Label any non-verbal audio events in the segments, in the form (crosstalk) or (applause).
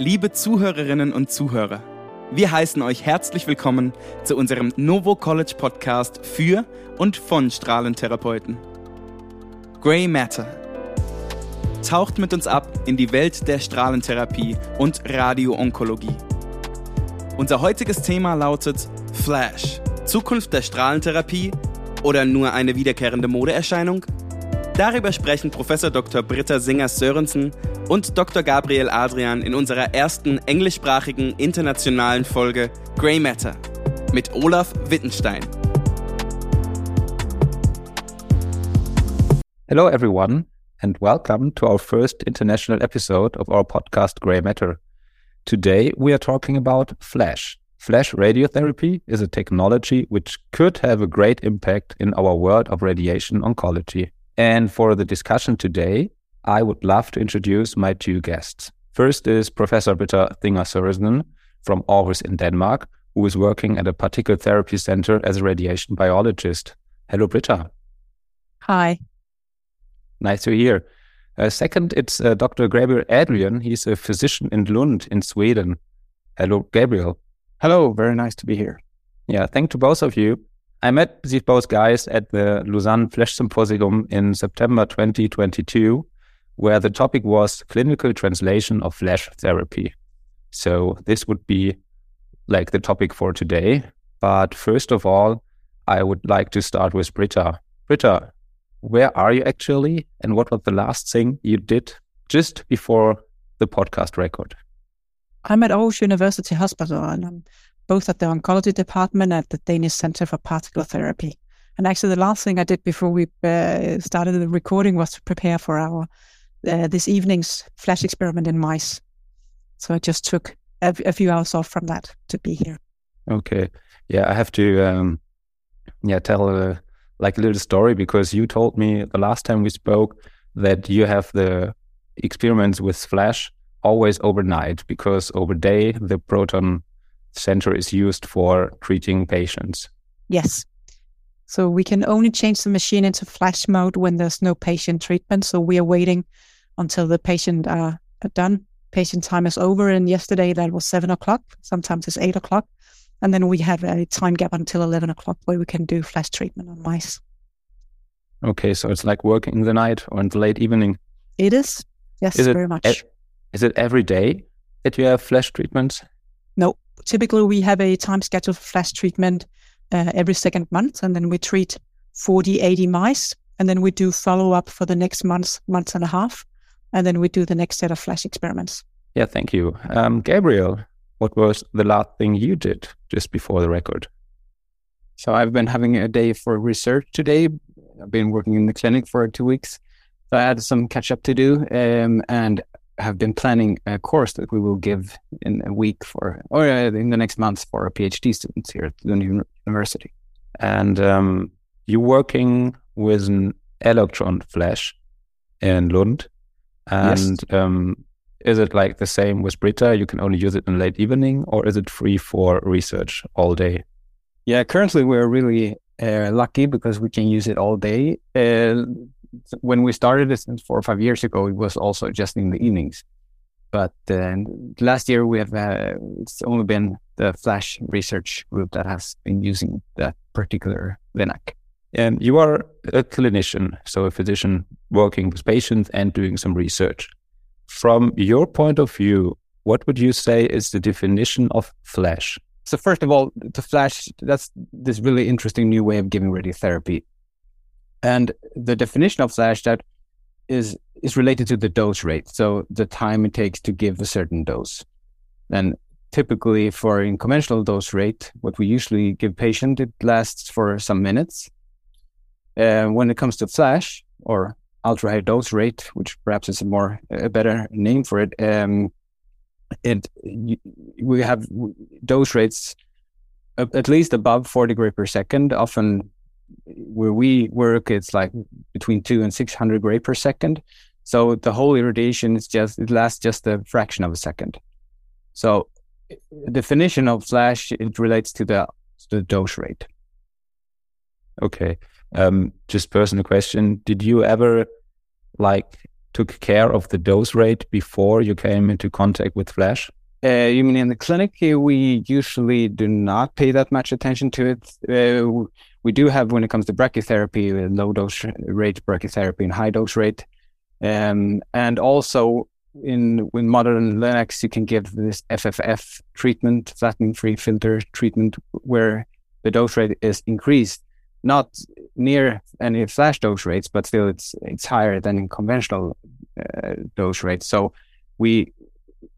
Liebe Zuhörerinnen und Zuhörer, wir heißen euch herzlich willkommen zu unserem Novo College Podcast für und von Strahlentherapeuten. Grey Matter. Taucht mit uns ab in die Welt der Strahlentherapie und Radioonkologie. Unser heutiges Thema lautet Flash. Zukunft der Strahlentherapie oder nur eine wiederkehrende Modeerscheinung? Darüber sprechen Professor Dr. Britta Singer-Sörensen und Dr. Gabriel Adrian in unserer ersten englischsprachigen internationalen Folge Grey Matter mit Olaf Wittenstein. Hello, everyone, and welcome to our first international episode of our podcast Grey Matter. Today, we are talking about FLASH. FLASH radiotherapy is a technology which could have a great impact in our world of radiation oncology. And for the discussion today, I would love to introduce my two guests. First is Professor Brita Singers Sørensen from Aarhus in Denmark, who is working at a particle therapy center as a radiation biologist. Hello, Brita. Hi. Nice to hear. Uh, second, it's uh, Dr. Gabriel Adrian. He's a physician in Lund in Sweden. Hello, Gabriel. Hello, very nice to be here. Yeah, thank to both of you. I met these both guys at the Lausanne Flash Symposium in September 2022, where the topic was clinical translation of flash therapy. So this would be like the topic for today. But first of all, I would like to start with Brita. Brita, where are you actually? And what was the last thing you did just before the podcast record? I'm at Aarhus University Hospital and I'm both at the oncology department at the Danish Center for Particle Therapy. And actually, the last thing I did before we uh, started the recording was to prepare for our uh, this evening's flash experiment in mice. So I just took a, a, few hours off from that to be here. Okay, yeah, I have to um, yeah tell a, uh, like a little story because you told me the last time we spoke that you have the experiments with flash always overnight because over day the proton center is used for treating patients. Yes. So we can only change the machine into flash mode when there's no patient treatment. So we are waiting until the patient are, are done. Patient time is over. And yesterday that was seven o'clock. Sometimes it's eight o'clock. And then we have a time gap until 11 o'clock where we can do flash treatment on mice. Okay. So it's like working in the night or in the late evening. It is. Yes, is very much. E- is it every day that you have flash treatments? No, typically we have a time schedule for flash treatment uh, every second month, and then we treat 40, 80 mice, and then we do follow up for the next month, month and a half, and then we do the next set of flash experiments. Yeah, thank you. Um, Gabriel, what was the last thing you did just before the record? So I've been having a day for research today. I've been working in the clinic for two weeks. So I had some catch up to do. Um, and have been planning a course that we will give in a week for, or uh, in the next month for our PhD students here at the university. And um, you're working with an electron flash in Lund. And yes. um, is it like the same with Brita? You can only use it in late evening, or is it free for research all day? Yeah, currently we're really uh, lucky because we can use it all day. Uh, when we started this four or five years ago, it was also just in the evenings. But uh, last year we have uh, it's only been the Flash research group that has been using that particular LINAC. And you are a clinician, so a physician working with patients and doing some research. From your point of view, what would you say is the definition of Flash? So first of all, the Flash that's this really interesting new way of giving radiotherapy and the definition of flash that is is related to the dose rate. So the time it takes to give a certain dose. And typically for in conventional dose rate, what we usually give patient, it lasts for some minutes. Uh, when it comes to flash or ultra high dose rate, which perhaps is a more a better name for it, um, it we have dose rates at least above 40 gray per second, often where we work, it's like between two and 600 gray per second. So the whole irradiation is just, it lasts just a fraction of a second. So definition of flash, it relates to the, the dose rate. Okay. Um, just personal question. Did you ever like took care of the dose rate before you came into contact with Flash? Uh, you mean in the clinic? We usually do not pay that much attention to it. Uh, we do have, when it comes to brachytherapy, low dose rate brachytherapy and high dose rate. Um, and also in with modern LINACs, you can give this FFF treatment, flattening free filter treatment, where the dose rate is increased, not near any flash dose rates, but still it's it's higher than in conventional uh, dose rates. So we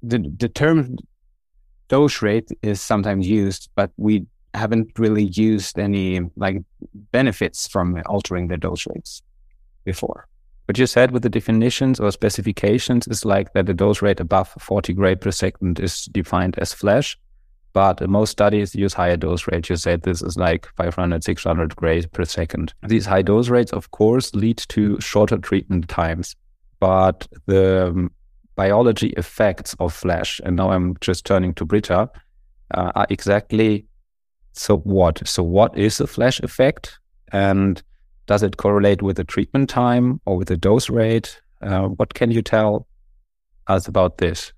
the the term dose rate is sometimes used, but we haven't really used any like benefits from altering the dose rates before. But you said with the definitions or specifications is like that the dose rate above 40 gray per second is defined as flash. But most studies use higher dose rates. You said this is like 500, 600 gray per second. These high dose rates, of course, lead to shorter treatment times. But the um, biology effects of flash, and now I'm just turning to Brita, uh, are exactly so what? So what is a flash effect? And does it correlate with the treatment time or with the dose rate? Uh, what can you tell us about this?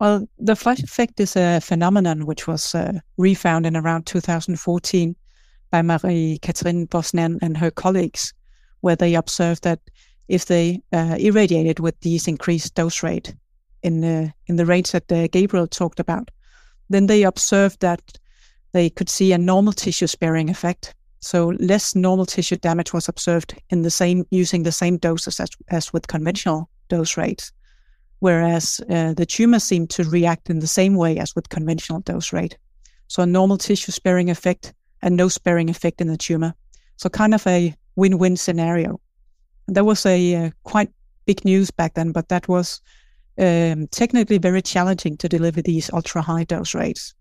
Well, the flash effect is a phenomenon which was uh, refound in around 2014 by Marie-Catherine Vozenin and her colleagues, where they observed that if they uh, irradiated with these increased dose rate in the in the range that uh, Gabriel talked about, then they observed that they could see a normal tissue sparing effect. So less normal tissue damage was observed in the same using the same doses as, as with conventional dose rates whereas uh, the tumor seemed to react in the same way as with conventional dose rate. So a normal tissue sparing effect and no sparing effect in the tumor. So kind of a win-win scenario. That was a uh, quite big news back then, but that was um, technically very challenging to deliver these ultra high dose rates.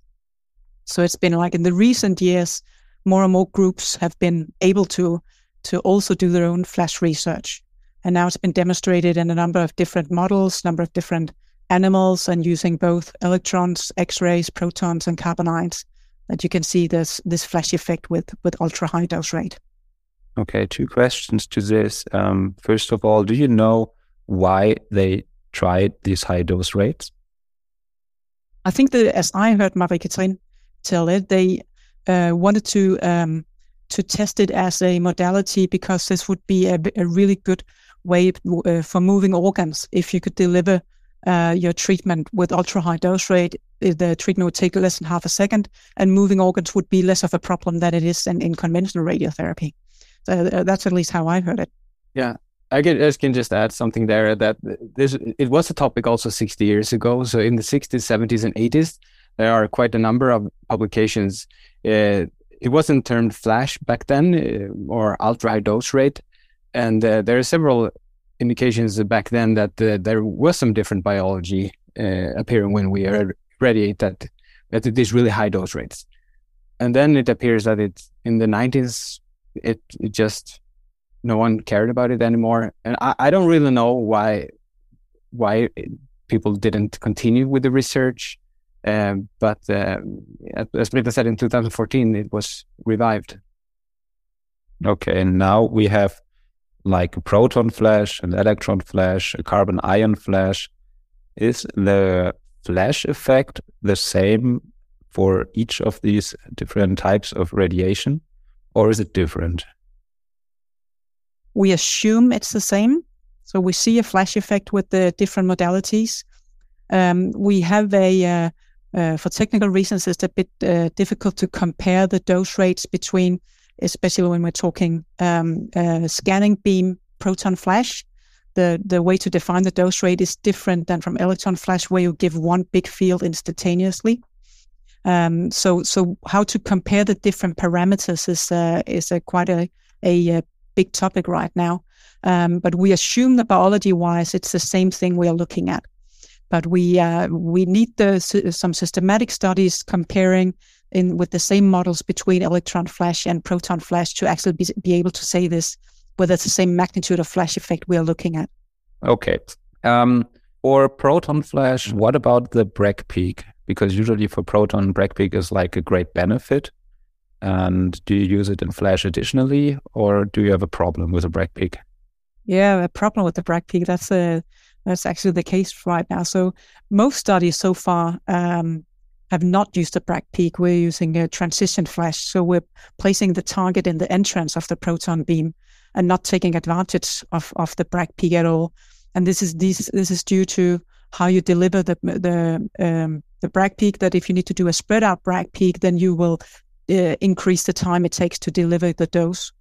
So it's been like in the recent years, more and more groups have been able to to also do their own flash research. And now it's been demonstrated in a number of different models, number of different animals, and using both electrons, X-rays, protons, and carbon ions, that you can see this this flash effect with with ultra high dose rate. Okay, two questions to this. Um, first of all, do you know why they tried these high dose rates? I think that as I heard Marie-Catherine tell it, they uh, wanted to um, to test it as a modality because this would be a, a really good way uh, for moving organs. If you could deliver uh, your treatment with ultra high dose rate, the treatment would take less than half a second, and moving organs would be less of a problem than it is in, in conventional radiotherapy. So uh, that's at least how I heard it. Yeah, I can, I can just add something there that this it was a topic also 60 years ago. So in the 60s, 70s, and 80s, there are quite a number of publications. Uh, it wasn't termed flash back then uh, or ultra high dose rate, and uh, there are several indications back then that uh, there was some different biology uh, appearing when we radiate at these really high dose rates. And then it appears that it in the 90s, it, it just no one cared about it anymore. And I, I don't really know why why people didn't continue with the research. Um, but uh, as Brita said, in 2014, it was revived. Okay, and now we have like a proton flash, an electron flash, a carbon ion flash. Is the flash effect the same for each of these different types of radiation, or is it different? We assume it's the same. So we see a flash effect with the different modalities. Um, we have a, uh, for technical reasons, it's a bit uh, difficult to compare the dose rates between especially when we're talking um, uh, scanning beam proton flash. The, the way to define the dose rate is different than from electron flash, where you give one big field instantaneously. Um, so, so how to compare the different parameters is uh, is a quite a, a, a big topic right now. Um, but we assume that biology wise, it's the same thing we are looking at. But we uh, we need the, some systematic studies comparing in with the same models between electron flash and proton flash to actually be, be able to say this whether it's the same magnitude of flash effect we are looking at. Okay. Um, or proton flash, what about the Bragg peak? Because usually for proton, Bragg peak is like a great benefit. And do you use it in flash additionally, or do you have a problem with a Bragg peak? Yeah, a problem with the Bragg peak. That's a that's actually the case right now. So most studies so far um, have not used the Bragg peak. We're using a transmission flash. So we're placing the target in the entrance of the proton beam and not taking advantage of, of the Bragg peak at all. And this is this this is due to how you deliver the the um, the Bragg peak. That if you need to do a spread out Bragg peak, then you will uh, increase the time it takes to deliver the dose.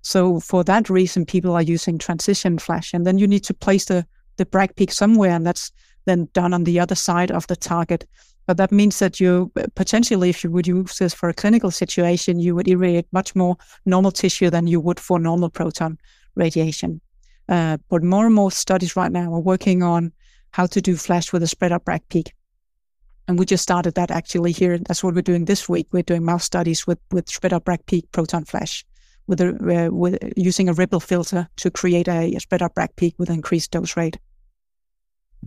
So for that reason, people are using transmission flash, and then you need to place the the Bragg peak somewhere, and that's then done on the other side of the target. But that means that you potentially, if you would use this for a clinical situation, you would irradiate much more normal tissue than you would for normal proton radiation. Uh, but more and more studies right now are working on how to do flash with a spread out Bragg peak. And we just started that actually here. That's what we're doing this week. We're doing mouse studies with, with spread out Bragg peak proton flash with a, uh, with using a ripple filter to create a, a spread out Bragg peak with increased dose rate.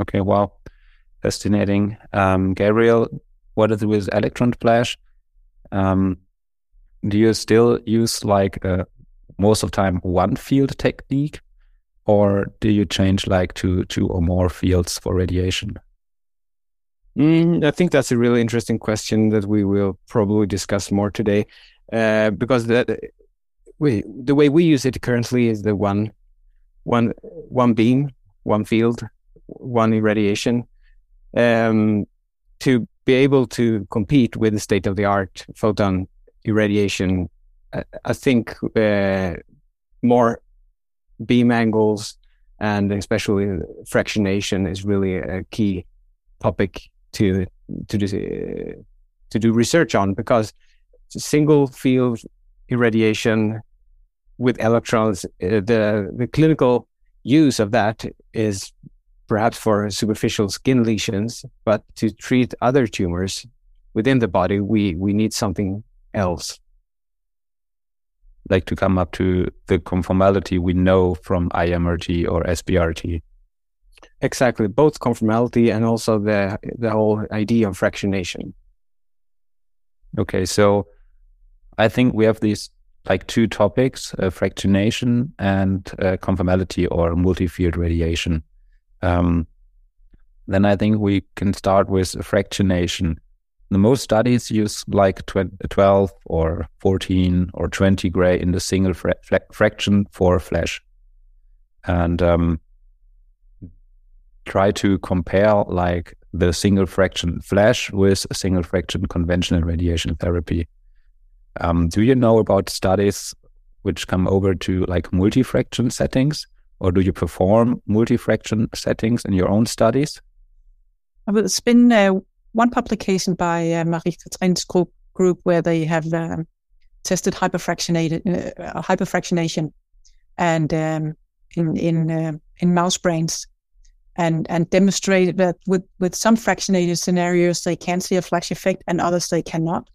Okay, wow, fascinating. Um, Gabriel, what is it with electron flash? Um, do you still use like uh, most of the time one field technique, or do you change like to two or more fields for radiation? Mm, I think that's a really interesting question that we will probably discuss more today, uh, because that we the way we use it currently is the one one one beam, one field, one irradiation, um, to be able to compete with the state of the art photon irradiation. I, I think uh, more beam angles and especially fractionation is really a key topic to to do, to do research on because single field irradiation with electrons, uh, the the clinical use of that is perhaps for superficial skin lesions, but to treat other tumors within the body, we we need something else. Like to come up to the conformality we know from IMRT or SBRT. Exactly, both conformality and also the the whole idea of fractionation. Okay, so I think we have these like two topics: uh, fractionation and uh, conformality or multi-field radiation. Um, then I think we can start with fractionation. The most studies use like 12 or 14 or 20 gray in the single fra fraction for flash. And um, try to compare like the single fraction flash with single fraction conventional radiation therapy. Um, do you know about studies which come over to like multi-fraction settings, or do you perform multi-fraction settings in your own studies? It's been uh, one publication by uh, Marie Catherine's group, group where they have um, tested hyperfractionated uh, hyperfractionation and um, in in uh, in mouse brains and and demonstrated that with with some fractionated scenarios they can see a flash effect and others they cannot.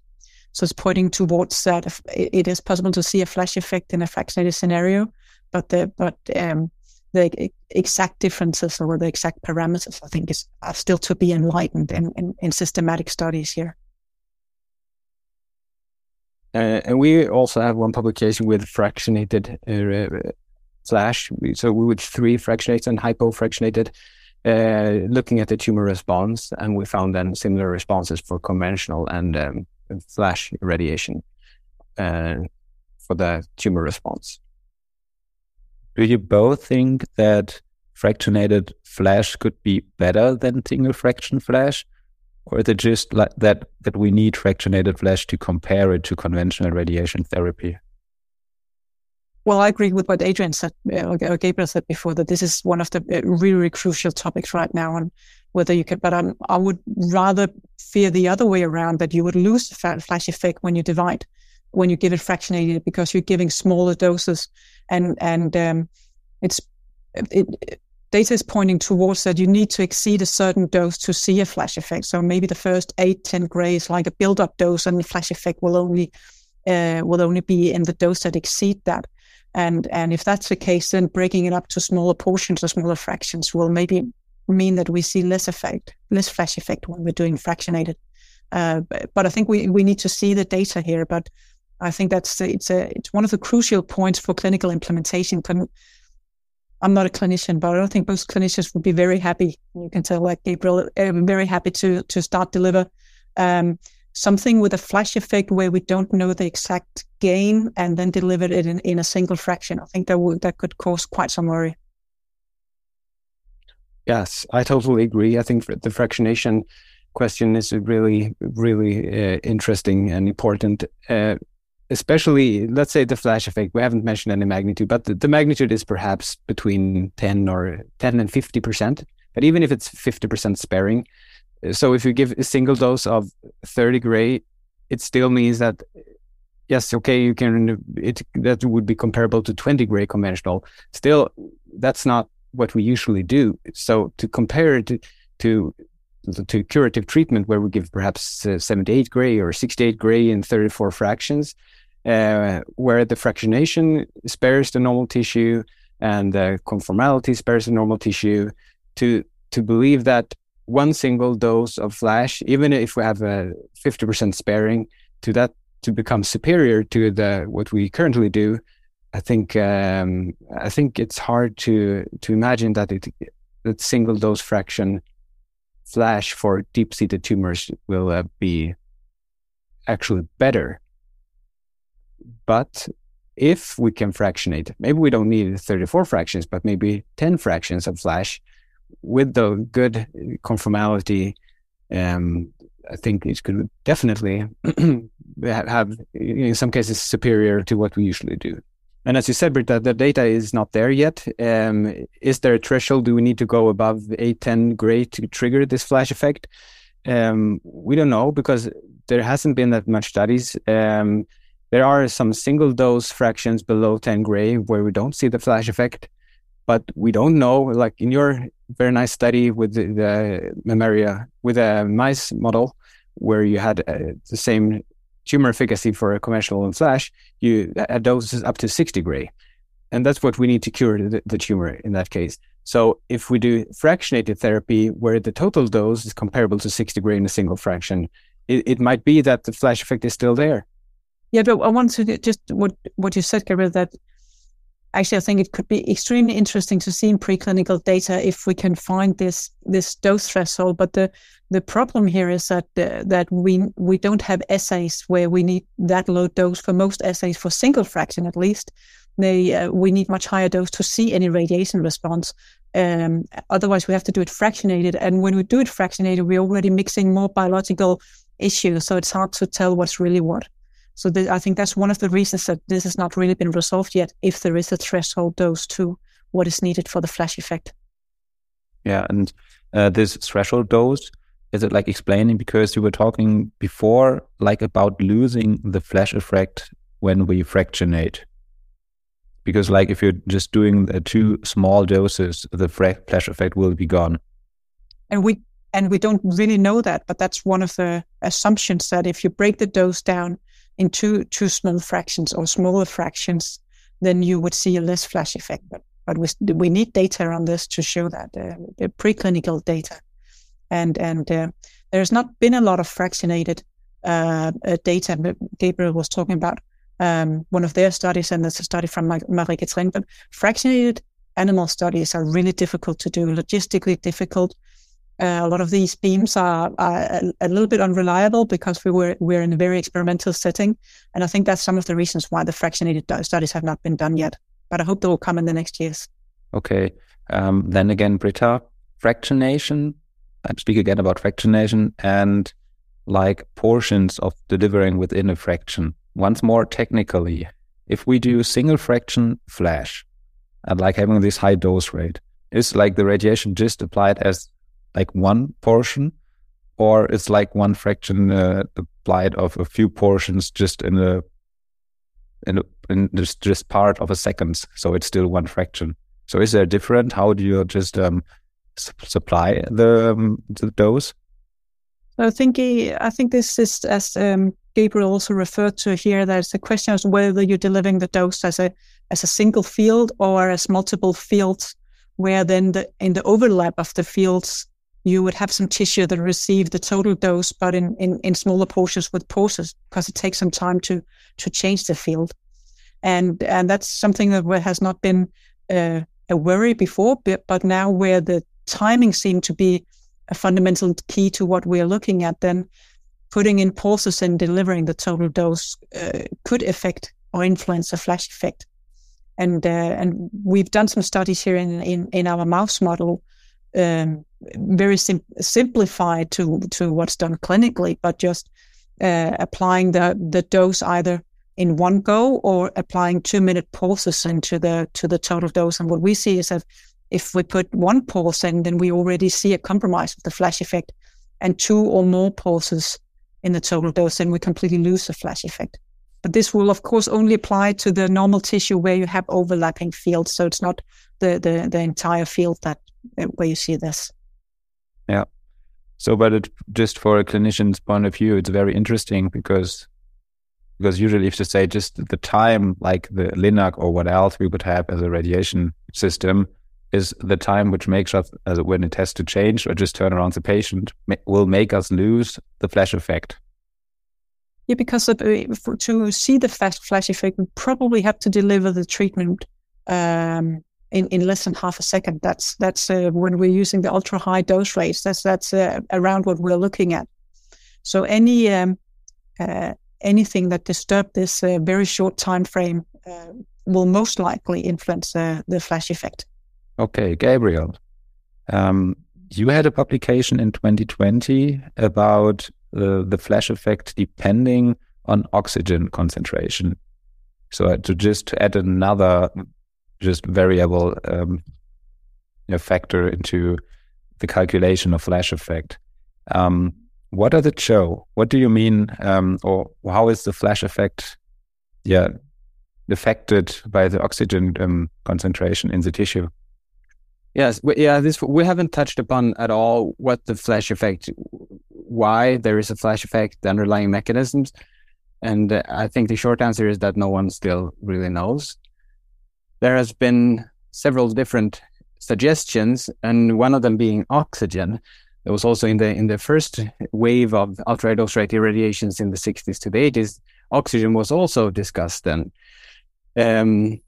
So it's pointing towards that it is possible to see a flash effect in a fractionated scenario, but the but um, the exact differences or the exact parameters I think is are still to be enlightened in, in, in systematic studies here. Uh, and we also have one publication with fractionated uh, flash. So we with three fractionated and hypofractionated, uh, looking at the tumor response, and we found then similar responses for conventional and um, flash irradiation uh, for the tumor response. Do you both think that fractionated flash could be better than single fraction flash? Or is it just like that that we need fractionated flash to compare it to conventional radiation therapy? Well, I agree with what Adrian said, uh, or Gabriel said before, that this is one of the uh, really, really crucial topics right now, and whether you could. But um, I would rather fear the other way around that you would lose the flash effect when you divide, when you give it fractionated, because you're giving smaller doses, and and um, it's it, it, data is pointing towards that you need to exceed a certain dose to see a flash effect. So maybe the first eight, 10 gray is like a build-up dose, and the flash effect will only uh, will only be in the dose that exceed that. And and if that's the case, then breaking it up to smaller portions or smaller fractions will maybe mean that we see less effect, less flash effect when we're doing fractionated. Uh, but, but, I think we, we need to see the data here. But I think that's it's a it's one of the crucial points for clinical implementation. I'm not a clinician, but I don't think most clinicians would be very happy. You can tell, like Gabriel, I'm very happy to to start deliver um, something with a flash effect where we don't know the exact gain and then deliver it in, in a single fraction. I think that would that could cause quite some worry. Yes, I totally agree. I think the fractionation question is really, really uh, interesting and important. Uh, especially, let's say the flash effect. We haven't mentioned any magnitude, but the, the magnitude is perhaps between 10 or 10 and 50%. But even if it's 50% sparing, so if you give a single dose of 30 gray, it still means that yes, okay, you can it that would be comparable to 20 gray conventional. Still, that's not what we usually do. So to compare it to to, to curative treatment, where we give perhaps uh, 78 gray or 68 gray in 34 fractions, uh, where the fractionation spares the normal tissue and the conformality spares the normal tissue, to to believe that one single dose of flash, even if we have a 50% sparing, to that to become superior to the what we currently do, I think um, I think it's hard to to imagine that it that single dose fraction flash for deep seated tumors will uh, be actually better. But if we can fractionate, maybe we don't need 34 fractions, but maybe 10 fractions of flash with the good conformality, um, I think it could definitely (clears throat) have, in some cases, superior to what we usually do. And as you said, Brita, the data is not there yet. Um, is there a threshold? Do we need to go above 810 gray to trigger this flash effect? Um, we don't know because there hasn't been that much studies. Um, there are some single dose fractions below 10 gray where we don't see the flash effect, but we don't know. Like in your very nice study with the, the mammaria with a mice model, where you had uh, the same tumor efficacy for a conventional and flash, you at doses up to 60 gray, And that's what we need to cure the, the, tumor in that case. So if we do fractionated therapy where the total dose is comparable to 60 gray in a single fraction, it, it might be that the flash effect is still there. Yeah, but I want to just what what you said, Gabriel, that actually I think it could be extremely interesting to see in preclinical data if we can find this this dose threshold. But the the problem here is that uh, that we we don't have assays where we need that low dose for most assays for single fraction at least. They uh, we need much higher dose to see any radiation response. Um, otherwise, we have to do it fractionated, and when we do it fractionated, we're already mixing more biological issues, so it's hard to tell what's really what. So th- I think that's one of the reasons that this has not really been resolved yet. If there is a threshold dose to what is needed for the flash effect. Yeah, and uh, this threshold dose is it like explaining because you were talking before like about losing the flash effect when we fractionate because like if you're just doing the two small doses the flash effect will be gone and we and we don't really know that but that's one of the assumptions that if you break the dose down into two two small fractions or smaller fractions then you would see a less flash effect but but we, we need data on this to show that uh, preclinical data and and uh, there's not been a lot of fractionated uh, uh data. Gabriel was talking about um, one of their studies, and it's a study from Marie Catherine. But fractionated animal studies are really difficult to do, logistically difficult. Uh, a lot of these beams are, are a, a, little bit unreliable because we were we're in a very experimental setting, and I think that's some of the reasons why the fractionated studies have not been done yet. But I hope they will come in the next years. Okay. Um, then again, Brita, fractionation I speak again about fractionation and like portions of delivering within a fraction. Once more technically, if we do single fraction flash and like having this high dose rate, is like the radiation just applied as like one portion or it's like one fraction uh, applied of a few portions just in a in, a, in just, just part of a second so it's still one fraction so is there different how do you just um, supply the, um, the dose? I think I think this is as um, Gabriel also referred to here. There's a question as whether you're delivering the dose as a as a single field or as multiple fields, where then the, in the overlap of the fields you would have some tissue that receive the total dose, but in, in, in smaller portions with pauses because it takes some time to to change the field, and and that's something that has not been uh, a worry before, but, but now where the timing seemed to be a fundamental key to what we're looking at, then putting in pulses and delivering the total dose uh, could affect or influence the flash effect. And uh, and we've done some studies here in in, in our mouse model, um, very sim- simplified to to what's done clinically, but just uh, applying the the dose either in one go or applying two minute pauses into the to the total dose. And what we see is that if we put one pause in, then we already see a compromise of the flash effect, and two or more pauses in the total dose, then we completely lose the flash effect. But this will, of course, only apply to the normal tissue where you have overlapping fields. So it's not the, the, the entire field that uh, where you see this. Yeah. So, but it, just for a clinician's point of view, it's very interesting because because usually if you say just the time, like the LINAC or what else we would have as a radiation system, is the time which makes us as when it has to change or just turn around the patient will make us lose the flash effect. Yeah, because uh, to see the fast flash effect, we probably have to deliver the treatment um, in, in less than half a second. That's that's uh, when we're using the ultra high dose rates. That's that's uh, around what we're looking at. So any um, uh, anything that disturb this uh, very short time frame uh, will most likely influence the flash effect. Okay, Gabriel, um, you had a publication in 2020 about uh, the flash effect depending on oxygen concentration. So to just add another just variable um, factor into the calculation of flash effect. Um, what does it show? What do you mean, um, or how is the flash effect, yeah, affected by the oxygen um, concentration in the tissue? Yes, we, yeah, this we haven't touched upon at all what the flash effect, why there is a flash effect, the underlying mechanisms, and uh, I think the short answer is that no one still really knows. There has been several different suggestions, and one of them being oxygen. It was also in the in the first wave of ultra dose rate irradiations in the 60s to the 80s, oxygen was also discussed then. Um,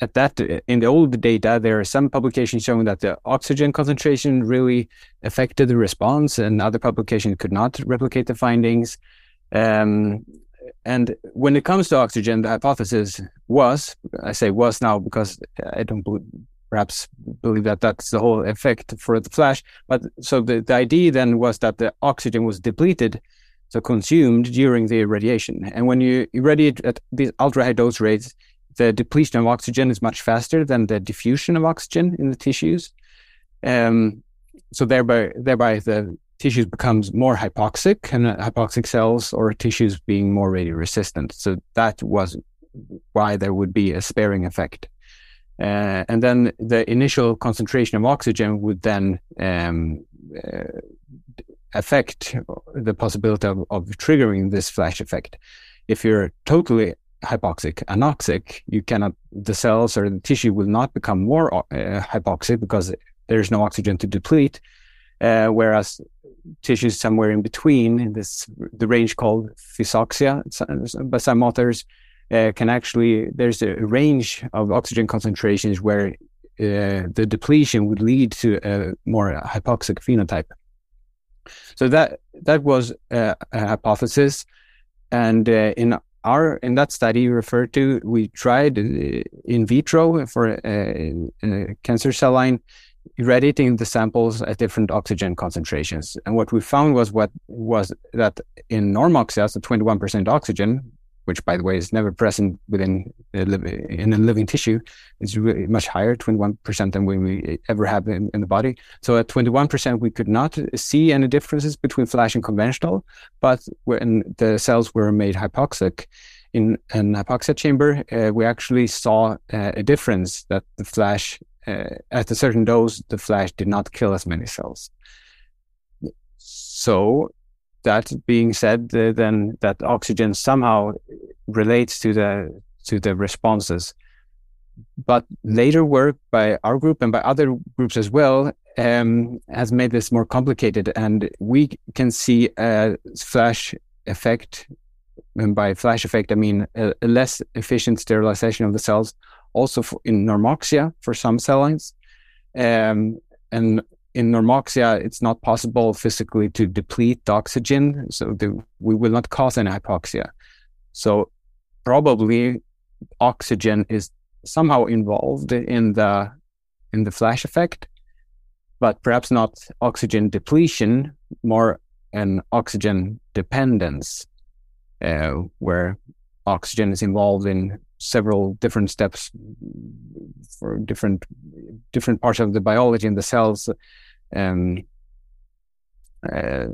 at that in the old data there are some publications showing that the oxygen concentration really affected the response and other publications could not replicate the findings um, and when it comes to oxygen the hypothesis was i say was now because i don't believe, perhaps believe that that's the whole effect for the flash but so the, the idea then was that the oxygen was depleted so consumed during the irradiation and when you irradiate at these ultra high dose rates the depletion of oxygen is much faster than the diffusion of oxygen in the tissues. Um, so thereby, thereby the tissues becomes more hypoxic and uh, hypoxic cells or tissues being more radio resistant. So that was why there would be a sparing effect. Uh, and then the initial concentration of oxygen would then um, uh, affect the possibility of, of triggering this flash effect. If you're totally hypoxic, anoxic, you cannot, the cells or the tissue will not become more uh, hypoxic because there's no oxygen to deplete. Uh, whereas tissues somewhere in between, in this the range called physoxia, by some authors, uh, can actually there's a range of oxygen concentrations where uh, the depletion would lead to a more hypoxic phenotype. So that that was a, a hypothesis, and uh, in our in that study you referred to, we tried uh, in vitro for a, uh, a cancer cell line irradiating the samples at different oxygen concentrations. And what we found was what was that in normal cells, the 21% oxygen, which by the way is never present within in a living tissue, is really much higher, 21% than we ever have in, in, the body. So at 21%, we could not see any differences between flash and conventional, but when the cells were made hypoxic in an hypoxia chamber, uh, we actually saw uh, a difference that the flash, uh, at a certain dose, the flash did not kill as many cells. So that being said, uh, then that oxygen somehow relates to the to the responses. But later work by our group and by other groups as well um, has made this more complicated, and we can see a flash effect. And by flash effect, I mean a, a less efficient sterilization of the cells also for, in normoxia for some cell lines. Um, and in normoxia, it's not possible physically to deplete the oxygen, so the, we will not cause any hypoxia. So probably oxygen is somehow involved in the in the flash effect, but perhaps not oxygen depletion, more an oxygen dependence, uh, where oxygen is involved in several different steps for different different parts of the biology in the cells um, uh,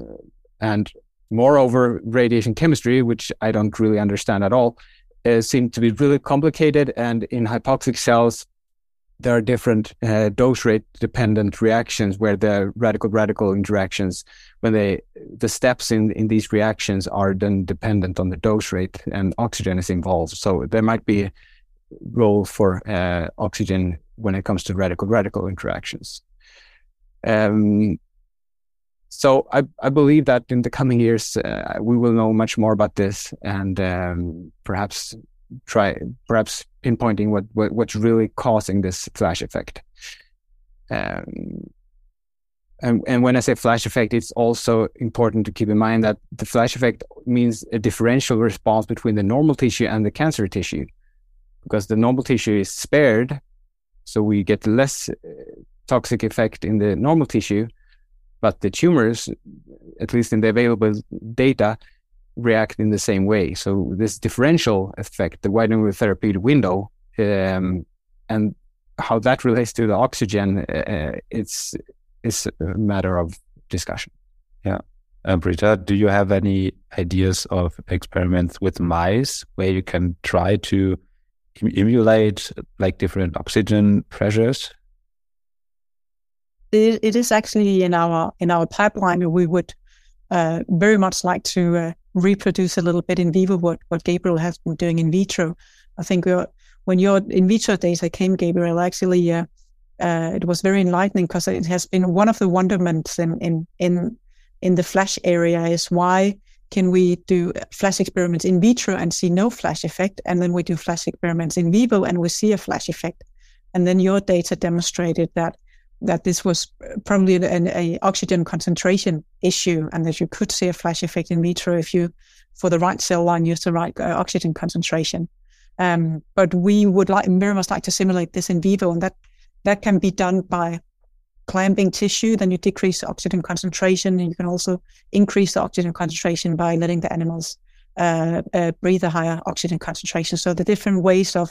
and moreover radiation chemistry which i don't really understand at all uh, seem to be really complicated and in hypoxic cells there are different uh, dose rate dependent reactions where the radical radical interactions when they the steps in in these reactions are then dependent on the dose rate and oxygen is involved. So there might be a role for uh, oxygen when it comes to radical radical interactions. Um, so I, I believe that in the coming years uh, we will know much more about this and um, perhaps try perhaps pinpointing what, what what's really causing this flash effect. Um, and, and when I say flash effect, it's also important to keep in mind that the flash effect means a differential response between the normal tissue and the cancer tissue, because the normal tissue is spared, so we get less uh, toxic effect in the normal tissue, but the tumors, at least in the available data, react in the same way. So this differential effect, the widening of the therapeutic window, um, and how that relates to the oxygen, uh, it's it's a matter of discussion. Yeah. Uh, Brita, do you have any ideas of experiments with mice where you can try to emulate like different oxygen pressures? It, it is actually in our in our pipeline. We would uh, very much like to uh, reproduce a little bit in vivo what, what Gabriel has been doing in vitro. I think when your in vitro data came, Gabriel, actually, uh, uh, it was very enlightening because it has been one of the wonderments in, in, in, in the flash area is why can we do flash experiments in vitro and see no flash effect? And then we do flash experiments in vivo and we see a flash effect. And then your data demonstrated that that this was probably an a oxygen concentration issue and that you could see a flash effect in vitro if you, for the right cell line, use the right uh, oxygen concentration. Um, but we would like very much like to simulate this in vivo, and that that can be done by clamping tissue. Then you decrease the oxygen concentration, and you can also increase the oxygen concentration by letting the animals uh, uh, breathe a higher oxygen concentration. So the different ways of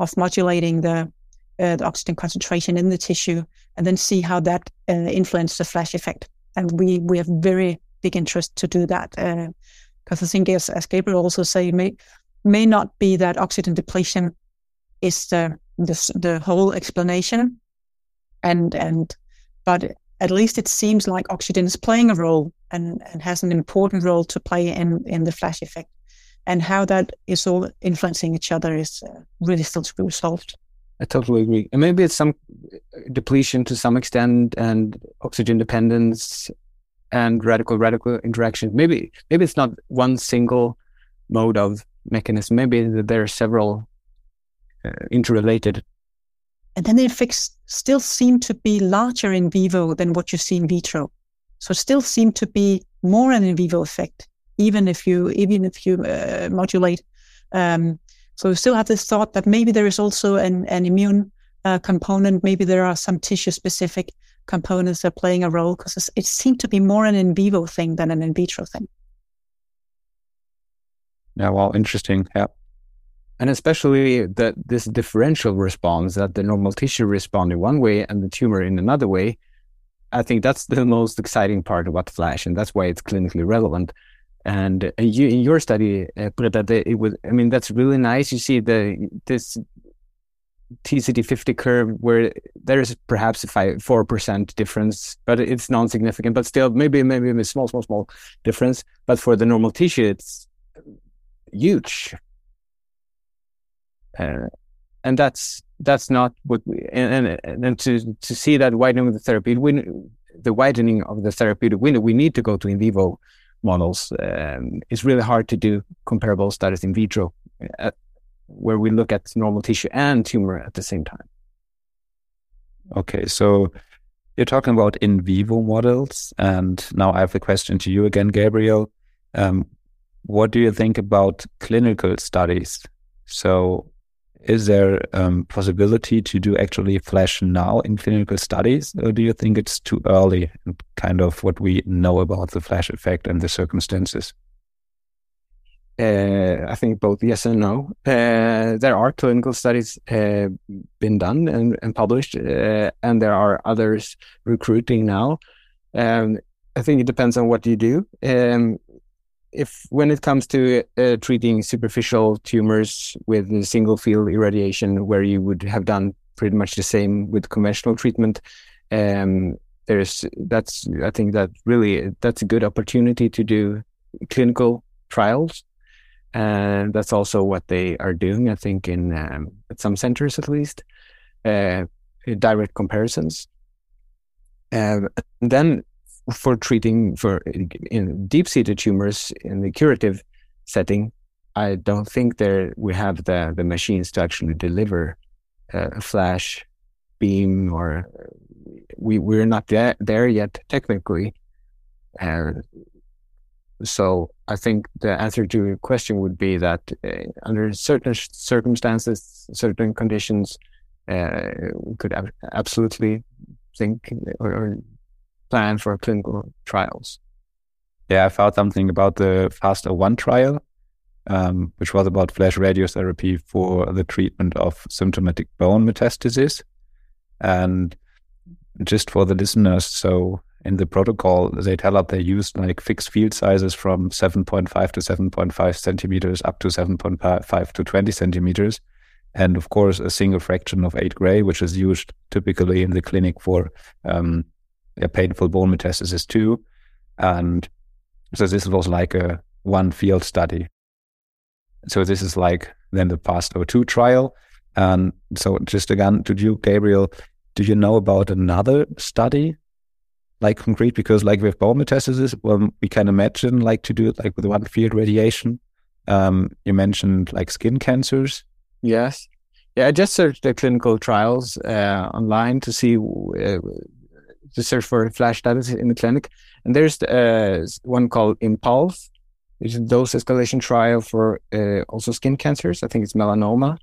of modulating the uh, the oxygen concentration in the tissue, and then see how that uh, influences the flash effect. And we we have very big interest to do that because uh, I think, as, as Gabriel also say, may may not be that oxygen depletion is the the, the whole explanation, and and but at least it seems like oxygen is playing a role and, and has an important role to play in in the flash effect and how that is all influencing each other is uh, really still to be resolved. I totally agree. And maybe it's some depletion to some extent and oxygen dependence and radical radical interaction. Maybe maybe it's not one single mode of mechanism. Maybe there are several uh, interrelated. And then the effects still seem to be larger in vivo than what you see in vitro. So still seem to be more an in vivo effect, even if you even if you uh, modulate um, so we still have this thought that maybe there is also an, an immune uh, component. Maybe there are some tissue specific components that are playing a role because it seemed to be more an in vivo thing than an in vitro thing. Yeah, well, interesting. Yeah. And especially that this differential response that the normal tissue respond in one way and the tumor in another way. I think that's the (laughs) most exciting part about Flash, and that's why it's clinically relevant. And you, in your study, uh, it was, I mean, that's really nice. You see the this TCD50 curve where there is perhaps a five, 4% difference, but it's non-significant, but still maybe, maybe a small, small, small difference. But for the normal tissue, it's huge. Uh, and that's, that's not what we, and, and, and to, to see that widening of the therapy, the widening of the therapeutic window, we need to go to in vivo models. Um, it's really hard to do comparable studies in vitro. Uh, where we look at normal tissue and tumor at the same time. Okay, so you're talking about in vivo models, and now I have a question to you again, Gabriel. Um, what do you think about clinical studies? So, is there um, possibility to do actually flash now in clinical studies, or do you think it's too early? Kind of what we know about the flash effect and the circumstances. Uh, I think both yes and no. Uh, there are clinical studies uh, been done and, and published, uh, and there are others recruiting now. Um, I think it depends on what you do. Um, if when it comes to uh, treating superficial tumors with single field irradiation, where you would have done pretty much the same with conventional treatment, um, there's that's I think that really that's a good opportunity to do clinical trials and that's also what they are doing. I think in um, at some centers at least, uh, direct comparisons. Uh, then for treating for in deep-seated tumors in the curative setting, I don't think there we have the the machines to actually deliver a flash beam or we we're not there, there yet technically. Uh, so I think the answer to your question would be that uh, under certain circumstances, certain conditions, uh, we could ab- absolutely think or, or, plan for clinical trials. Yeah, I found something about the FAST 01 trial, um, which was about flash radiotherapy for the treatment of symptomatic bone metastasis. And just for the listeners, so in the protocol, they tell us they used like fixed field sizes from 7.5 to 7.5 centimeters up to 7.5 to 20 centimeters. And of course, a single fraction of 8 gray, which is used typically in the clinic for um, a painful bone metastasis too. And so this was like a one field study. So this is like then the FAST 02 trial. And so just again to you, Gabriel, do you know about another study like concrete because like with bone metastasis, well, we can imagine like to do it like with one field radiation. Um, you mentioned like skin cancers. Yes. Yeah, I just searched the clinical trials uh, online to see uh, to search for flash studies in the clinic, and there's uh, one called Impulse, which is a dose escalation trial for uh, also skin cancers. I think it's melanoma,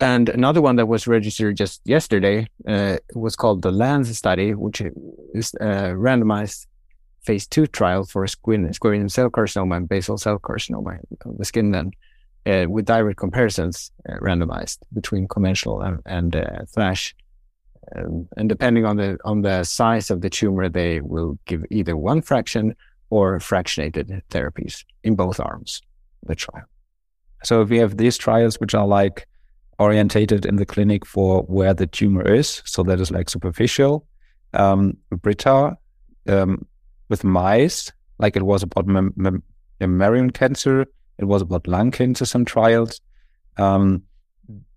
and another one that was registered just yesterday uh, was called the LANS study, which is a randomized phase two trial for squamous cell carcinoma and basal cell carcinoma of the skin, then uh, with direct comparisons uh, randomized between conventional and, and uh, flash. Um, and depending on the on the size of the tumor, they will give either one fraction or fractionated therapies in both arms of the trial. So if we have these trials, which are like orientated in the clinic for where the tumor is. So that is like superficial. Um, Brita, um, with mice, like it was about mammalian cancer, it was about lung cancer, some trials. Um,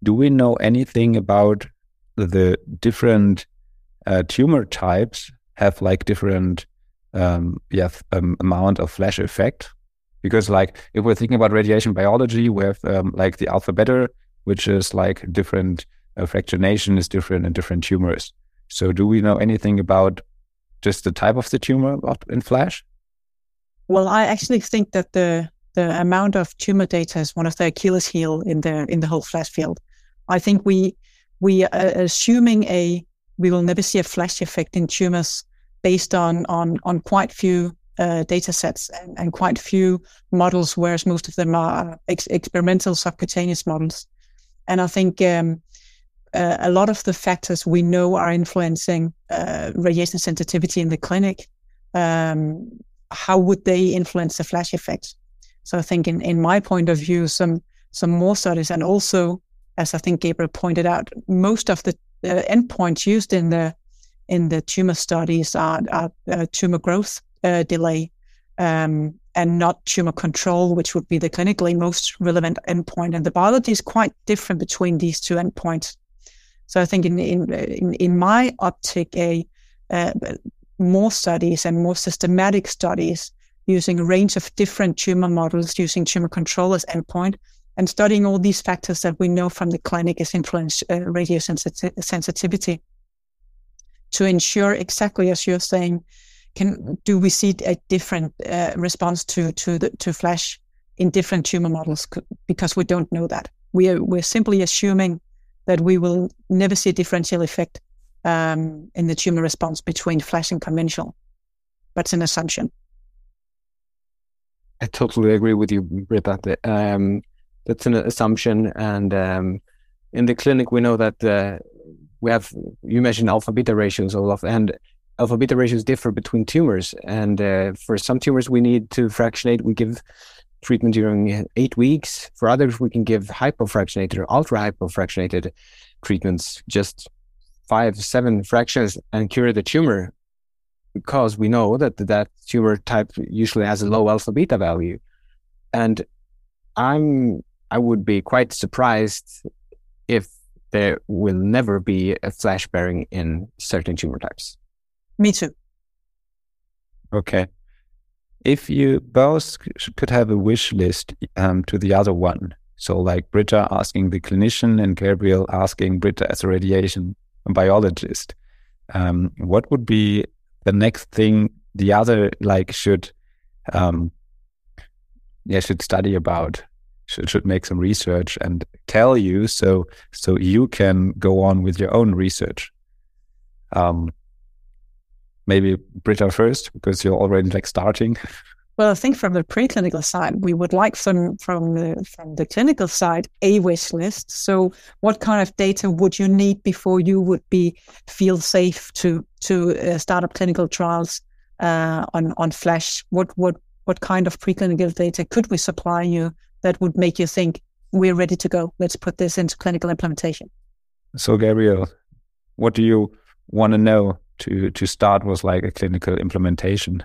do we know anything about the different uh, tumor types have like different um, yeah, um, amount of flash effect? Because like if we're thinking about radiation biology, we have um, like the alpha beta which is like different uh, fractionation is different in different tumors. So, do we know anything about just the type of the tumor in Flash? Well, I actually think that the the amount of tumor data is one of the Achilles heel in the in the whole Flash field. I think we we are assuming a we will never see a flash effect in tumors based on on on quite few uh, data sets and, and, quite few models, whereas most of them are ex- experimental subcutaneous models. And I think um, uh, a lot of the factors we know are influencing uh, radiation sensitivity in the clinic. Um, how would they influence the flash effect? So I think, in, in my point of view, some some more studies, and also, as I think Gabriel pointed out, most of the uh, endpoints used in the in the tumor studies are, are uh, tumor growth uh, delay. Um, and not tumor control, which would be the clinically most relevant endpoint. And the biology is quite different between these two endpoints. So I think in in in, in my optic, a uh, more studies and more systematic studies using a range of different tumor models, using tumor control as endpoint, and studying all these factors that we know from the clinic is influence uh, radio sensitivity to ensure exactly as you're saying can do we see a different uh, response to to the, to flash in different tumor models? Because we don't know that. We are we're simply assuming that we will never see a differential effect um, in the tumor response between flash and conventional. It's an assumption. I totally agree with you, Brita. Um, that's an assumption. And um, in the clinic, we know that uh, we have, you mentioned alpha beta ratios, Olaf, and alpha beta ratios differ between tumors. And uh, for some tumors, we need to fractionate. We give treatment during eight weeks. For others, we can give hypofractionated or ultra hypofractionated treatments, just five, seven fractions and cure the tumor because we know that that tumor type usually has a low alpha beta value. And I'm I would be quite surprised if there will never be a flash bearing in certain tumor types. Me too. Okay. If you both could have a wish list um, to the other one, so like Brita asking the clinician and Gabriel asking Brita as a radiation biologist, um, what would be the next thing the other like should um, yeah should study about should, should make some research and tell you so so you can go on with your own research. Um maybe Brita first because you're already like starting. Well i think from the preclinical side we would like from from the from the clinical side a wish list. So what kind of data would you need before you would be feel safe to to uh, start up clinical trials uh, on on flash what what what kind of preclinical data could we supply you that would make you think we're ready to go. Let's put this into clinical implementation. So, Gabriel, what do you want to know to to start with like a clinical implementation?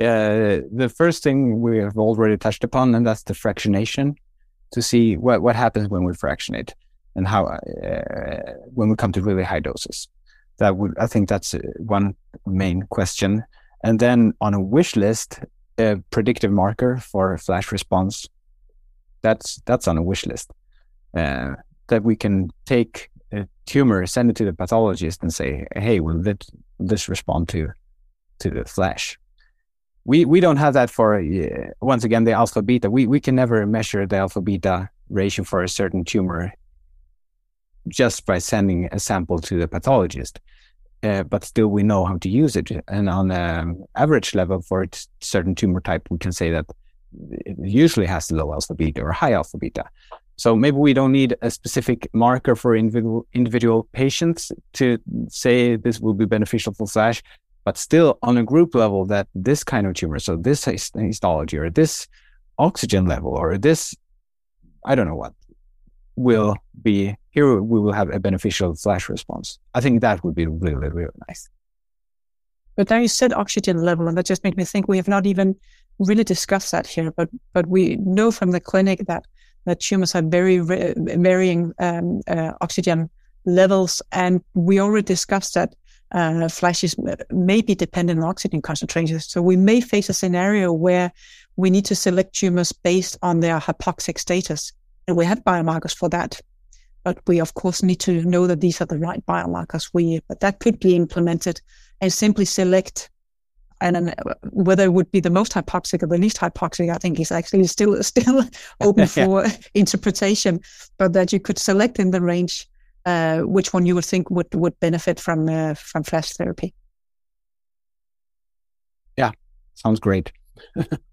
Uh, the first thing we have already touched upon, and that's the fractionation, to see what what happens when we fractionate and how uh, when we come to really high doses. That would I think that's uh, one main question. And then on a wish list, a predictive marker for a flash response. That's that's on a wish list. Uh, that we can take a tumor, send it to the pathologist, and say, "Hey, will this, this respond to to the flash?" We we don't have that for uh, once again the alpha beta. We we can never measure the alpha beta ratio for a certain tumor just by sending a sample to the pathologist uh, but still we know how to use it. And on an average level for a certain tumor type, we can say that it usually has low alpha beta or high alpha beta. So maybe we don't need a specific marker for individual individual patients to say this will be beneficial for Flash, but still on a group level that this kind of tumor, so this histology or this oxygen level or this, I don't know what, will be here we will have a beneficial flash response. I think that would be really, really nice. But now you said oxygen level, and that just made me think we have not even really discussed that here. But but we know from the clinic that that tumors have very varying um, uh, oxygen levels, and we already discussed that uh, flashes may be dependent on oxygen concentrations. So we may face a scenario where we need to select tumors based on their hypoxic status, we have biomarkers for that. But we, of course, need to know that these are the right biomarkers. We, but that could be implemented and simply select and whether it would be the most hypoxic or the least hypoxic, I think is actually still (laughs) still (laughs) open for interpretation. But that you could select in the range uh, which one you would think would would benefit from uh, from flash therapy. Yeah, sounds great. (laughs)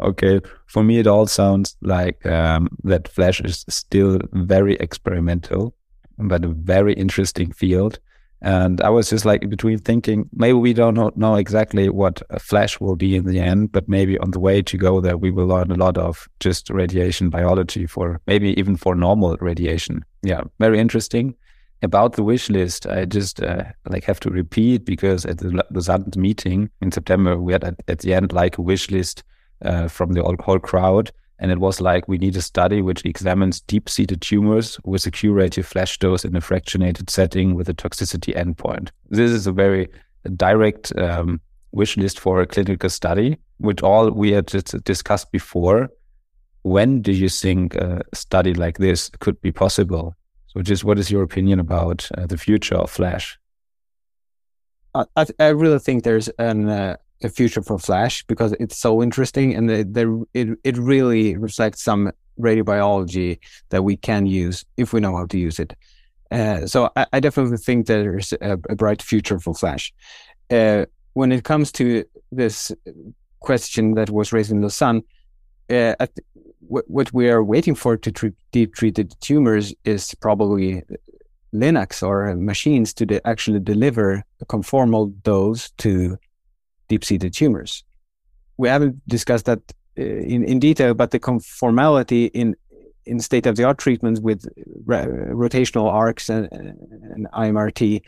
Okay, for me, it all sounds like um, that Flash is still very experimental, but a very interesting field. And I was just like between thinking maybe we don't know exactly what Flash will be in the end, but maybe on the way to go there, we will learn a lot of just radiation biology for maybe even for normal radiation. Yeah, very interesting. About the wish list, I just uh, like have to repeat because at the, the meeting in September, we had at, at the end like a wish list uh, from the whole crowd. And it was like, we need a study which examines deep seated tumors with a curative flash dose in a fractionated setting with a toxicity endpoint. This is a very direct um, wish list for a clinical study, which all we had discussed before. when do you think a study like this could be possible? So, just what is your opinion about uh, the future of Flash? I, I really think there's an uh, a future for Flash because it's so interesting and the, the, it it really reflects some radiobiology that we can use if we know how to use it. Uh, so I, I, definitely think there's a, a, bright future for Flash. Uh, when it comes to this question that was raised in Lausanne, uh, what we are waiting for to treat deep treated tumors is probably LINACs or machines to de- actually deliver a conformal dose to deep seated tumors. We haven't discussed that uh, in, in detail, but the conformality in in state of the art treatments with rotational arcs and, and IMRT,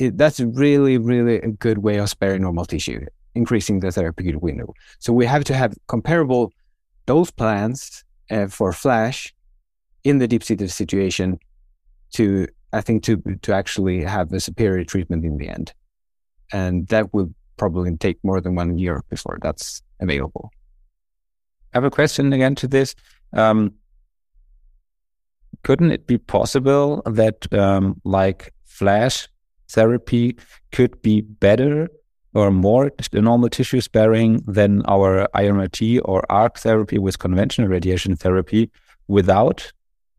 it, that's really, really a good way of sparing normal tissue, increasing the therapeutic window. So we have to have comparable dose plans uh, for Flash in the deep seated situation to, I think, to to actually have a superior treatment in the end, and that will probably take more than one year before that's available. I have a question again to this. Um, couldn't it be possible that um, like flash therapy could be better or more normal tissue sparing than our IMRT or ARC therapy with conventional radiation therapy without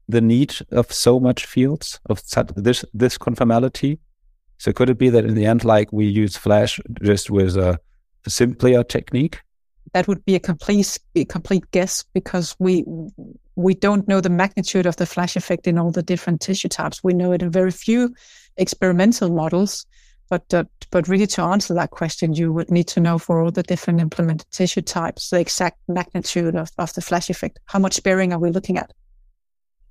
the need of so much fields of this this conformality? So could it be that in the end, like we use flash just with a, a simpler technique? that would be a complete a complete guess because we we don't know the magnitude of the flash effect in all the different tissue types. We know it in very few experimental models, but uh, but really to answer that question, you would need to know for all the different implemented tissue types the exact magnitude of, of the flash effect. How much sparing are we looking at?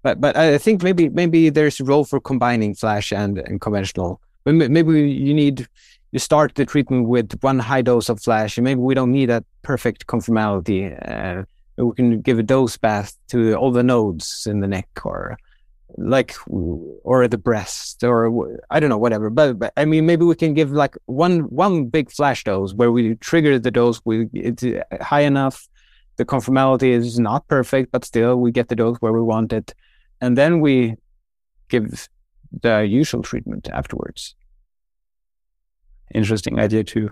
But but I think maybe maybe there's a role for combining flash and, and conventional. Maybe you need you start the treatment with one high dose of flash, and maybe we don't need that perfect conformality. Uh, we can give a dose bath to all the nodes in the neck, or like, or the breast, or I don't know, whatever. But, but I mean, maybe we can give like one one big flash dose where we trigger the dose. We it's high enough. The conformality is not perfect, but still we get the dose where we want it, and then we give the usual treatment afterwards interesting idea too.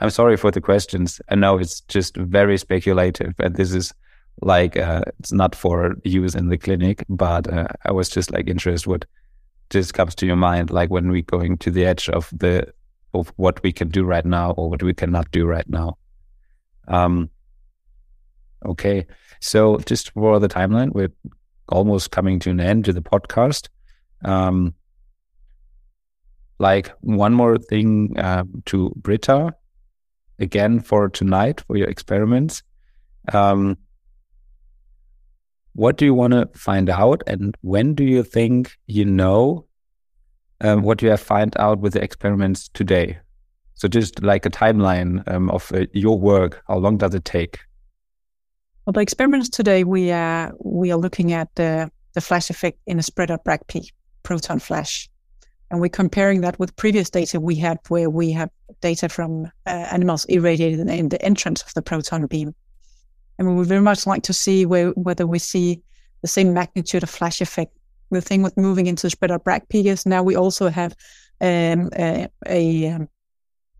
I'm sorry for the questions. I know it's just very speculative, and this is like uh, it's not for use in the clinic. But uh, I was just like interested what just comes to your mind, like when we're going to the edge of the of what we can do right now or what we cannot do right now. Um. Okay, so just for the timeline, we're almost coming to an end to the podcast. Um, like one more thing uh, to Brita again for tonight for your experiments. Um, what do you want to find out, and when do you think you know um, what you have found out with the experiments today? So just like a timeline um, of uh, your work. How long does it take? Well, the experiments today we are we are looking at the the flash effect in a spreader Bragg peak proton flash. And we're comparing that with previous data we had where we have data from uh, animals irradiated in the entrance of the proton beam. And we would very much like to see where, whether we see the same magnitude of flash effect. The thing with moving into spread out now we also have um, a, a um,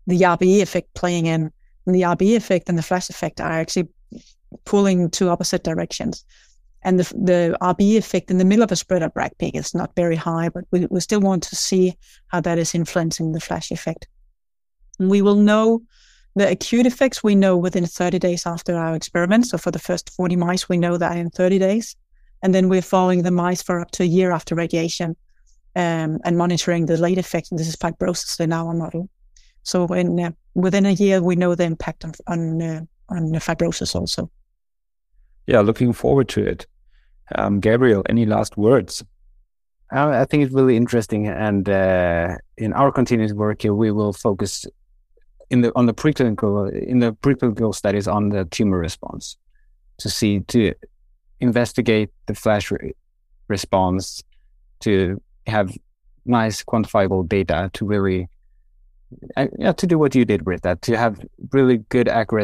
the RBE effect playing in. And the RBE effect and the flash effect are actually pulling two opposite directions. And the, the RBE effect in the middle of a spread out Bragg peak is not very high, but we, we still want to see how that is influencing the flash effect. We will know the acute effects we know within 30 days after our experiment. So for the first 40 mice, we know that in 30 days. And then we're following the mice for up to a year after radiation um, and monitoring the late effects. And this is fibrosis in our model. So uh, within a year, we know the impact on, on, uh, on fibrosis also yeah, looking forward to it. Um, Gabriel, any last words? I think it's really interesting, and uh, in our continuous work here, we will focus in the on the preclinical in the preclinical studies on the tumor response to see to investigate the flash re- response to have nice quantifiable data to really uh, yeah to do what you did with that to have really good accurate